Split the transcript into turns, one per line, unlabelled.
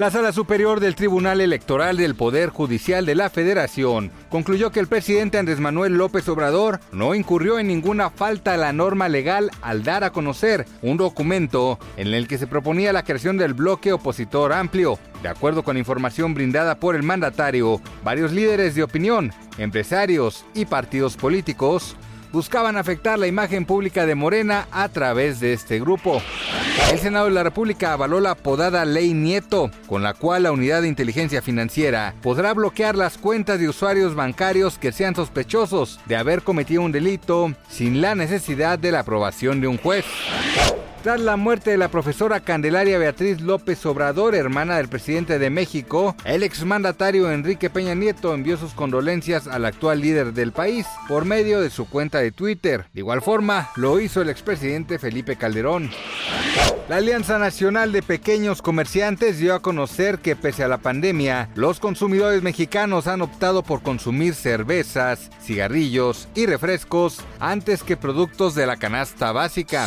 La Sala Superior del Tribunal Electoral del Poder Judicial de la Federación concluyó que el presidente Andrés Manuel López Obrador no incurrió en ninguna falta a la norma legal al dar a conocer un documento en el que se proponía la creación del bloque opositor amplio. De acuerdo con información brindada por el mandatario, varios líderes de opinión, empresarios y partidos políticos buscaban afectar la imagen pública de Morena a través de este grupo. El Senado de la República avaló la apodada Ley Nieto, con la cual la Unidad de Inteligencia Financiera podrá bloquear las cuentas de usuarios bancarios que sean sospechosos de haber cometido un delito sin la necesidad de la aprobación de un juez. Tras la muerte de la profesora Candelaria Beatriz López Obrador, hermana del presidente de México, el exmandatario Enrique Peña Nieto envió sus condolencias al actual líder del país por medio de su cuenta de Twitter. De igual forma, lo hizo el expresidente Felipe Calderón. La Alianza Nacional de Pequeños Comerciantes dio a conocer que pese a la pandemia, los consumidores mexicanos han optado por consumir cervezas, cigarrillos y refrescos antes que productos de la canasta básica.